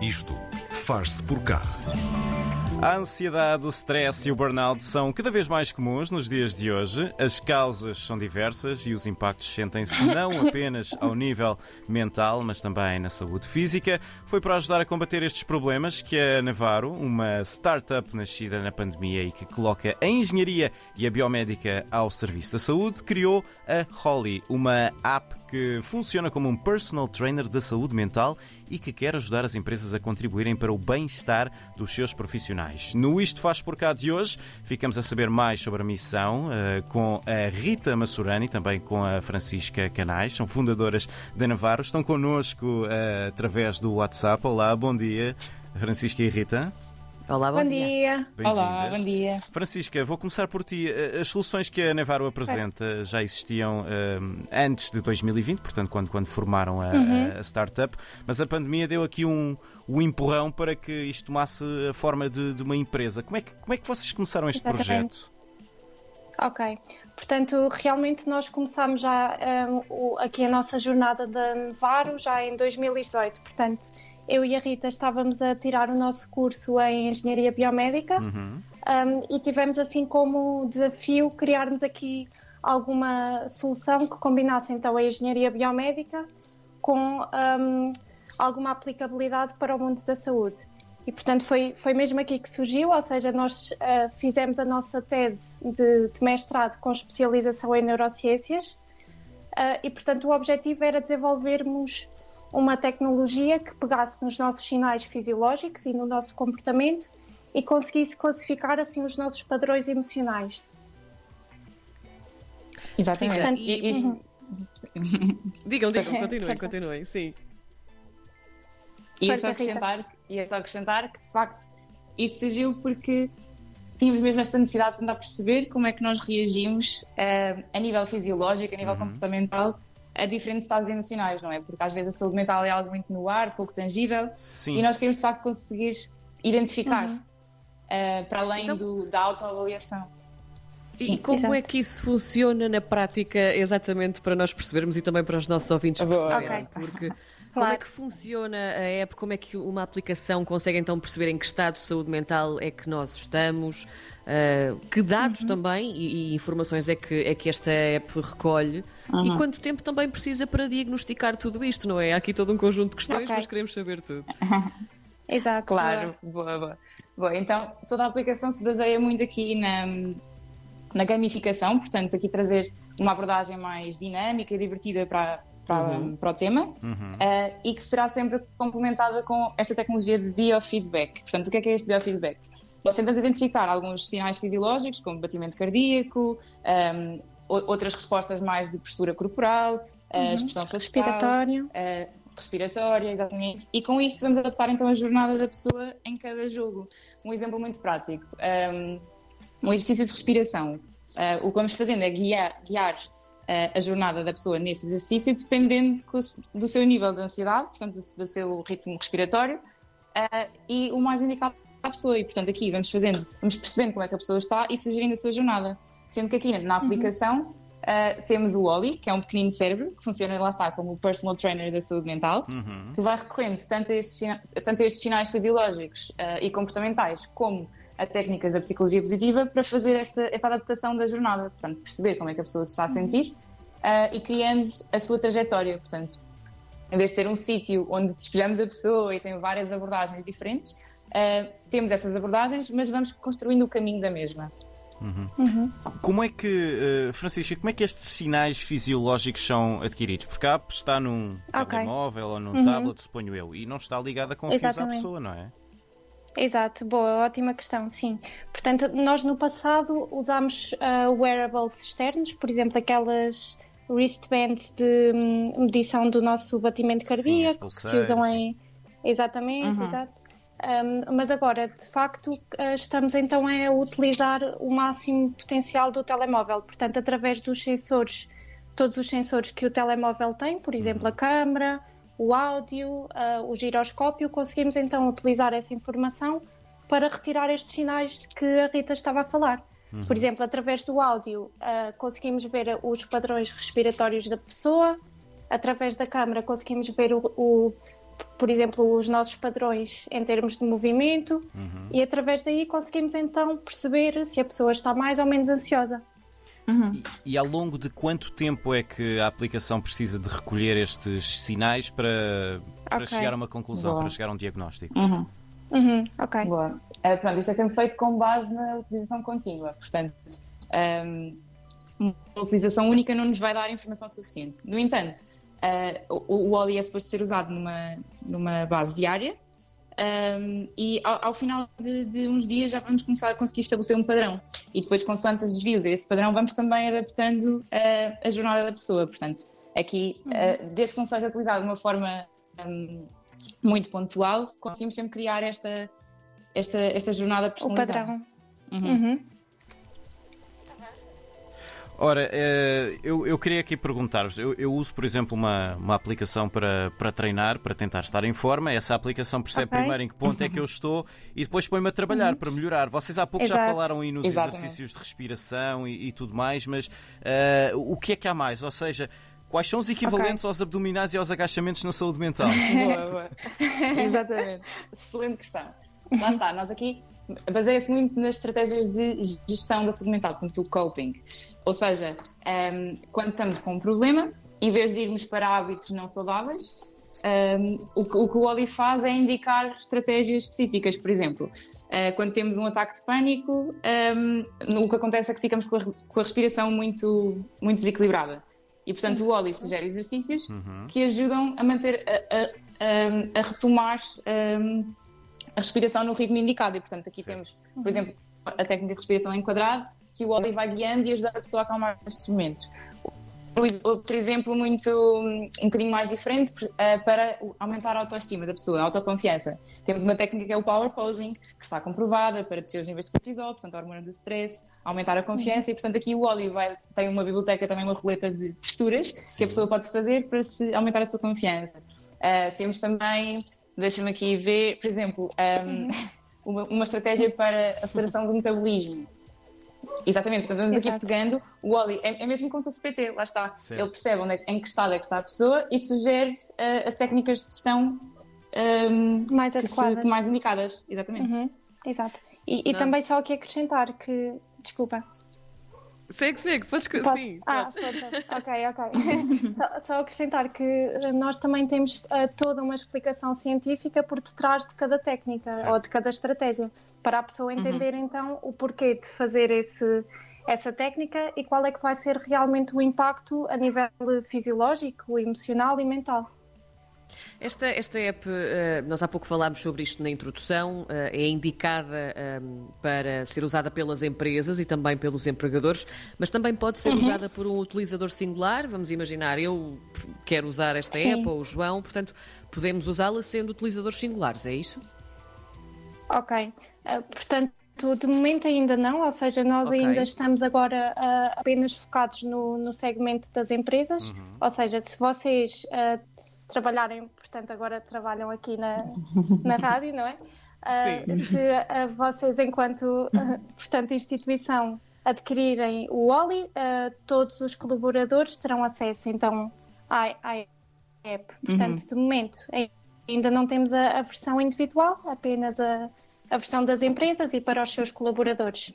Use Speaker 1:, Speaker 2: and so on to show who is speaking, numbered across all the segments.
Speaker 1: Isto faz-se por cá.
Speaker 2: A ansiedade, o stress e o burnout são cada vez mais comuns nos dias de hoje. As causas são diversas e os impactos sentem-se não apenas ao nível mental, mas também na saúde física. Foi para ajudar a combater estes problemas que a Navarro, uma startup nascida na pandemia e que coloca a engenharia e a biomédica ao serviço da saúde, criou a Holly, uma app que funciona como um personal trainer da saúde mental e que quer ajudar as empresas a contribuírem para o bem-estar dos seus profissionais. No Isto Faz Por Cá de hoje, ficamos a saber mais sobre a missão uh, com a Rita Massurani também com a Francisca Canais, são fundadoras da Navarro, estão connosco uh, através do WhatsApp. Olá, bom dia, Francisca e Rita.
Speaker 3: Olá, bom,
Speaker 4: Bom
Speaker 3: dia.
Speaker 4: dia.
Speaker 3: Olá, bom dia.
Speaker 2: Francisca, vou começar por ti. As soluções que a Nevaro apresenta já existiam um, antes de 2020, portanto, quando, quando formaram a,
Speaker 4: Uhum.
Speaker 2: a startup, mas a pandemia deu aqui um, um empurrão para que isto tomasse a forma de, de uma empresa. Como é, que, como é que vocês começaram este
Speaker 4: Exatamente.
Speaker 2: projeto?
Speaker 4: Ok. Portanto, realmente nós começámos já o- aqui a nossa jornada da Nevaro já em 2018. Portanto, eu e a Rita estávamos a tirar o nosso curso em Engenharia Biomédica
Speaker 2: Uhum.
Speaker 4: hum, e tivemos assim como desafio criarmos aqui alguma solução que combinasse então a Engenharia Biomédica com hum, alguma aplicabilidade para o mundo da saúde. E, portanto, foi, foi mesmo aqui que surgiu, ou seja, nós ah, fizemos a nossa tese de, de mestrado com especialização em neurociências ah, e, portanto, o objetivo era desenvolvermos uma tecnologia que pegasse nos nossos sinais fisiológicos e no nosso comportamento e conseguisse classificar, assim, os nossos padrões emocionais.
Speaker 3: Exatamente.
Speaker 4: Portanto,
Speaker 3: E- e-
Speaker 4: uhum.
Speaker 5: Digam, digam, continuem, continuem, sim.
Speaker 3: E é só acrescentar, e é só acrescentar que, de facto, isto surgiu porque tínhamos mesmo esta necessidade de tentar perceber como é que nós reagimos eh, a nível fisiológico, a nível comportamental, a diferentes estados emocionais, não é? Porque às vezes a saúde mental é algo muito no ar, pouco tangível,
Speaker 2: Sim.
Speaker 3: e nós queremos, de facto, conseguir identificar, eh, para além
Speaker 5: Então-
Speaker 3: do- da autoavaliação.
Speaker 5: E como
Speaker 4: exato.
Speaker 5: é que isso funciona na prática, exatamente para nós percebermos e também para os nossos ouvintes
Speaker 3: Boa.
Speaker 5: perceberem?
Speaker 4: Ok.
Speaker 5: Porque como
Speaker 4: Claro.
Speaker 5: é que funciona a app? Como é que uma aplicação consegue então perceber em que estado de saúde mental é que nós estamos? Ah, que dados também e, e informações é que, é que esta app recolhe? E quanto tempo também precisa para diagnosticar tudo isto, não é? Há aqui todo um conjunto de questões,
Speaker 4: Ok.
Speaker 5: mas queremos saber tudo.
Speaker 4: Exato.
Speaker 3: Claro, boa, boa. Boa, então toda a aplicação se baseia muito aqui na, na gamificação, portanto, aqui trazer uma abordagem mais dinâmica e divertida para, para, para o tema eh, e que será sempre complementada com esta tecnologia de biofeedback. Portanto, o que é que é este biofeedback? Nós tentamos identificar alguns sinais fisiológicos, como batimento cardíaco, ehm, o- outras respostas mais de postura corporal, eh, expressão facial,
Speaker 4: Respiratório.
Speaker 3: eh, respiratória, exatamente. E com isso vamos adaptar então a jornada da pessoa em cada jogo. Um exemplo muito prático. Um, um exercício de respiração. Uh, o que vamos fazendo é guiar, guiar uh, a jornada da pessoa nesse exercício dependendo do seu nível de ansiedade, portanto, do, do seu ritmo respiratório uh, e o mais indicado para a pessoa. E, portanto, aqui vamos fazendo, vamos percebendo como é que a pessoa está e sugerindo a sua jornada. Sendo que aqui na aplicação uh, temos o Oli, que é um pequenino cérebro, que funciona, lá está, como o personal trainer da saúde mental,
Speaker 2: Uhum.
Speaker 3: que vai recorrendo tanto a estes, tanto a estes sinais fisiológicos e comportamentais como a técnicas da psicologia positiva para fazer esta, esta adaptação da jornada, portanto, perceber como é que a pessoa se está a sentir uh, e criando a sua trajetória, portanto, em vez de ser um sítio onde despejamos a pessoa e tem várias abordagens diferentes, uh, temos essas abordagens, mas vamos construindo o caminho da mesma.
Speaker 2: Como é que, eh, Francisca, como é que estes sinais fisiológicos são adquiridos? Porque a app está num
Speaker 4: Ok.
Speaker 2: telemóvel ou num tablet, suponho eu, e não está ligada com fios à pessoa, não é?
Speaker 4: Exato, boa, ótima questão, sim. Portanto, nós no passado usámos ah, wearables externos, por exemplo, aquelas wristbands de hum, medição do nosso batimento
Speaker 2: Sim,
Speaker 4: cardíaco, que se usam em. Exatamente, exato. Hum, mas agora, de facto, ah, estamos então a utilizar o máximo potencial do telemóvel, portanto, através dos sensores, todos os sensores que o telemóvel tem, por exemplo, a câmera, o áudio, ah, o giroscópio, conseguimos então utilizar essa informação para retirar estes sinais de que a Rita estava a falar. Por exemplo, através do áudio, ah, conseguimos ver os padrões respiratórios da pessoa, através da câmara, conseguimos ver o, o por exemplo, os nossos padrões em termos de movimento
Speaker 2: Uhum.
Speaker 4: e através daí conseguimos então perceber se a pessoa está mais ou menos ansiosa.
Speaker 2: E, e ao longo de quanto tempo é que a aplicação precisa de recolher estes sinais para, para
Speaker 4: Ok.
Speaker 2: chegar a uma conclusão,
Speaker 3: Boa.
Speaker 2: para chegar a um diagnóstico?
Speaker 3: Uhum.
Speaker 4: Uhum, ok.
Speaker 3: Boa. Ah, pronto, isto é sempre feito com base na utilização contínua. Portanto, ahm, uma utilização única não nos vai dar informação suficiente. No entanto, ah, o, o OLI é suposto ser usado numa, numa base diária ahm, e ao, ao final de, de uns dias já vamos começar a conseguir estabelecer um padrão. E depois, consoante os desvios a esse padrão, vamos também adaptando ah, a jornada da pessoa. Portanto, aqui, ah, desde que não seja utilizado de uma forma ahm, muito pontual, conseguimos sempre criar esta, esta, esta jornada
Speaker 4: O
Speaker 3: personalizada.
Speaker 4: padrão.
Speaker 3: Uhum.
Speaker 4: Uhum.
Speaker 2: Ora, eh, eu, eu queria aqui perguntar-vos: eu, eu uso, por exemplo, uma, uma aplicação para, para treinar, para tentar estar em forma. Essa aplicação percebe
Speaker 4: Ok.
Speaker 2: primeiro em que ponto é que eu estou e depois põe-me a trabalhar para melhorar. Vocês há pouco já
Speaker 4: Exato.
Speaker 2: falaram aí nos
Speaker 3: Exatamente.
Speaker 2: exercícios de respiração e, e tudo mais, mas eh, o que é que há mais? Ou seja, quais são os equivalentes aos abdominais e aos agachamentos na saúde mental?
Speaker 3: Boa, boa. Exatamente. Excelente questão. Lá está, nós aqui baseia-se muito nas estratégias de gestão da saúde mental, como o coping. Ou seja, ehm, quando estamos com um problema, em vez de irmos para hábitos não saudáveis, ehm, o, que- o que o Oli faz é indicar estratégias específicas. Por exemplo, eh, quando temos um ataque de pânico, ehm, o que acontece é que ficamos com a, com a respiração muito, muito desequilibrada. E, portanto, o Oli sugere exercícios que ajudam a manter, a, a- a- retomar ehm, a respiração no ritmo indicado. E, portanto, aqui
Speaker 2: Certo.
Speaker 3: temos, por exemplo, a técnica de respiração enquadrado, que o Oli vai guiando e ajuda a pessoa a acalmar nestes momentos. Outro exemplo muito, um bocadinho mais diferente, eh, para aumentar a autoestima da pessoa, a autoconfiança. Temos uma técnica que é o power posing, que está comprovada para descer os níveis de cortisol, portanto, a hormona do stress, aumentar a confiança e, portanto, aqui o Oli vai, tem uma biblioteca, também uma roleta de posturas que
Speaker 2: Sim.
Speaker 3: a pessoa pode fazer para se aumentar a sua confiança. Eh, temos também, deixa-me aqui ver, por exemplo, um, uma, uma estratégia para aceleração do metabolismo. Exatamente, quando vamos aqui
Speaker 4: Exato.
Speaker 3: pegando, o Oli é, é mesmo como se fosse PT, lá está.
Speaker 2: Certo.
Speaker 3: Ele percebe onde é, em que estado é que está a pessoa e sugere eh, as técnicas de gestão ehm,
Speaker 4: Mais
Speaker 3: que se-
Speaker 4: adequadas.
Speaker 3: mais indicadas. Exatamente.
Speaker 4: Uhum, Exato. E, e também só aqui acrescentar que. Desculpa.
Speaker 5: Segue, segue, podes.
Speaker 4: Posso?
Speaker 5: Sim,
Speaker 4: ah, pode, pode. ok, ok. só, só acrescentar que eh, nós também temos eh, toda uma explicação científica por detrás de cada técnica
Speaker 2: Certo.
Speaker 4: ou de cada estratégia, para a pessoa entender então o porquê de fazer esse, essa técnica e qual é que vai ser realmente o impacto a nível fisiológico, emocional e mental.
Speaker 5: Esta, esta app, eh, nós há pouco falámos sobre isto na introdução, eh, é indicada ehm, para ser usada pelas empresas e também pelos empregadores, mas também pode ser usada por um utilizador singular. Vamos imaginar, eu quero usar esta app ou o João, portanto, podemos usá-la sendo utilizadores singulares, é isso?
Speaker 4: Ok. Eh, portanto, de momento ainda não, ou seja, nós
Speaker 5: Ok.
Speaker 4: ainda estamos agora ah, apenas focados no, no segmento das empresas, ou seja, se vocês ah, trabalharem, portanto, agora trabalham aqui na, na rádio, não é? Ah,
Speaker 5: Sim.
Speaker 4: se ah, vocês, enquanto, ah, portanto, instituição, adquirirem o OLI, ah, todos os colaboradores terão acesso, então, à, à app. Portanto, de momento, ai- ainda não temos a, a versão individual, apenas a, a versão das empresas e para os seus colaboradores.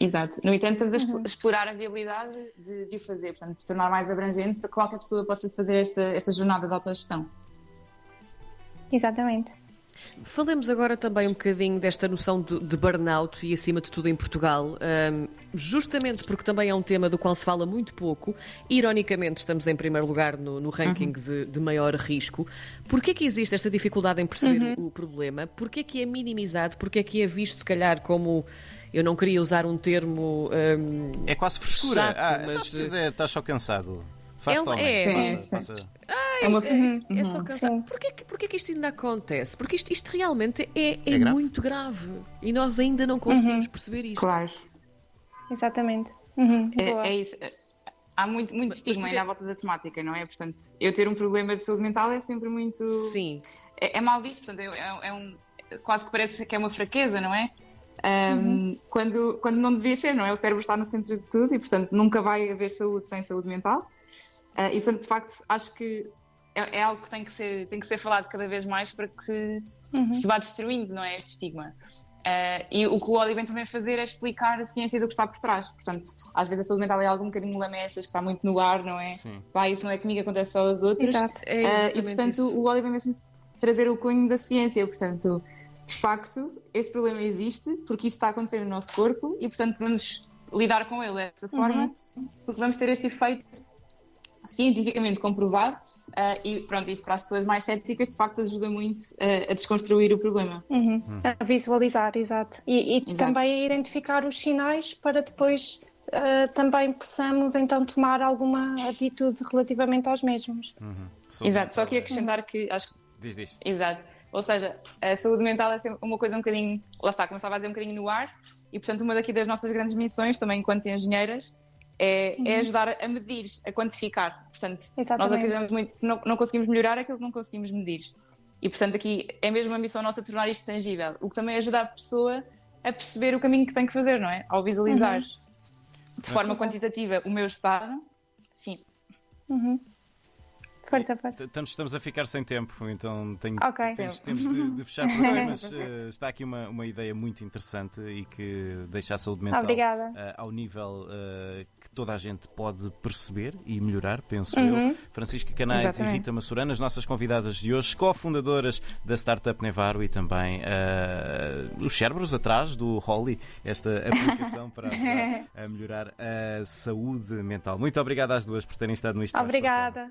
Speaker 3: Exato. No entanto, estamos a expl- explorar a viabilidade de, de o fazer, portanto, de tornar mais abrangente para que qualquer pessoa possa fazer esta, esta jornada de autogestão.
Speaker 4: Exatamente.
Speaker 5: Falemos agora também um bocadinho desta noção de, de burnout e, acima de tudo, em Portugal, Ahm, justamente porque também é um tema do qual se fala muito pouco. Ironicamente, estamos em primeiro lugar no, no ranking de, de maior risco. Porquê que existe esta dificuldade em perceber o, o problema? Porquê que é minimizado? Porquê que é visto, se calhar, como. Eu não queria usar um termo. ahm,
Speaker 2: É quase frescura.
Speaker 5: Chato,
Speaker 2: ah,
Speaker 5: mas,
Speaker 2: estás, estás só cansado. Faz
Speaker 5: É é,
Speaker 2: passa, passa.
Speaker 3: É uma-
Speaker 5: é, isto é só
Speaker 3: Uhum.
Speaker 5: cansar.
Speaker 4: Sim.
Speaker 5: Porquê, que- porquê que isto ainda acontece? Porque isto, isto realmente é, é
Speaker 2: É grave?
Speaker 5: muito grave. E nós ainda não conseguimos perceber isto.
Speaker 3: Claro.
Speaker 4: Exatamente. Uhum.
Speaker 3: É, é isso. Há muito, muito
Speaker 5: Mas-
Speaker 3: estigma
Speaker 5: mas
Speaker 3: ainda à volta da temática, não é? Portanto, eu ter um problema de saúde mental é sempre muito.
Speaker 5: Sim.
Speaker 3: É, é mal visto, portanto, é, é- é um. Quase que parece que é uma fraqueza, não é? Ahm, quando, quando não devia ser, não é? O cérebro está no centro de tudo e, portanto, nunca vai haver saúde sem saúde mental. Ah, e, portanto, de facto, acho que é, é algo que tem que, ser, tem que ser falado cada vez mais para que
Speaker 4: Uhum.
Speaker 3: se vá destruindo, não é? Este estigma. Uh, e o que o Oli vem também fazer é explicar a ciência do que está por trás. Portanto, às vezes a saúde mental é algo um bocadinho lamechas, que está muito no ar, não é?
Speaker 2: Sim.
Speaker 3: Pá, isso não é comigo, acontece só aos outros.
Speaker 4: Exato.
Speaker 5: É
Speaker 3: Uh, e portanto
Speaker 5: isso.
Speaker 3: o Oli vem mesmo trazer o cunho da ciência. Portanto, de facto, este problema existe porque isto está a acontecer no nosso corpo e portanto vamos lidar com ele dessa forma porque vamos ter este efeito cientificamente comprovado uh, e pronto, isto para as pessoas mais céticas de facto ajuda muito uh, a desconstruir o problema.
Speaker 4: Uhum. A visualizar, exato. E, e
Speaker 3: Exato.
Speaker 4: também a identificar os sinais para depois eh, também possamos então tomar alguma atitude relativamente aos mesmos.
Speaker 2: Saúde
Speaker 3: Exato, só
Speaker 2: mental,
Speaker 3: que
Speaker 2: é.
Speaker 3: acrescentar que acho que
Speaker 2: Diz, diz.
Speaker 3: Exato. Ou seja, a saúde mental é sempre uma coisa um bocadinho, lá está, como eu estava a dizer, um bocadinho no ar, e portanto uma daqui das nossas grandes missões, também enquanto engenheiras, é, é ajudar a medir, a quantificar. Portanto, nós
Speaker 4: Exatamente.
Speaker 3: acreditamos muito que não, não conseguimos melhorar aquilo que não conseguimos medir. E portanto aqui é mesmo uma missão nossa tornar isto tangível, o que também ajuda a pessoa a perceber o caminho que tem que fazer, não é? Ao visualizar de forma quantitativa o meu estado, sim,
Speaker 4: Uhum. Força, força.
Speaker 2: Estamos, estamos a ficar sem tempo, então tenho,
Speaker 4: Ok.
Speaker 2: temos, temos de, de fechar por aqui, mas eh, está aqui uma, uma ideia muito interessante e que deixa a saúde mental
Speaker 4: Obrigada.
Speaker 2: eh, ao nível eh, que toda a gente pode perceber e melhorar, penso
Speaker 4: Uhum.
Speaker 2: eu. Francisca Canais
Speaker 3: Exatamente.
Speaker 2: e Rita Massurana, as nossas convidadas de hoje, cofundadoras da Startup Nevaro e também os cérebros atrás do Holly, esta aplicação para ajudar a melhorar a saúde mental. Muito obrigado às duas por terem estado no Isto Cá.
Speaker 4: Obrigada.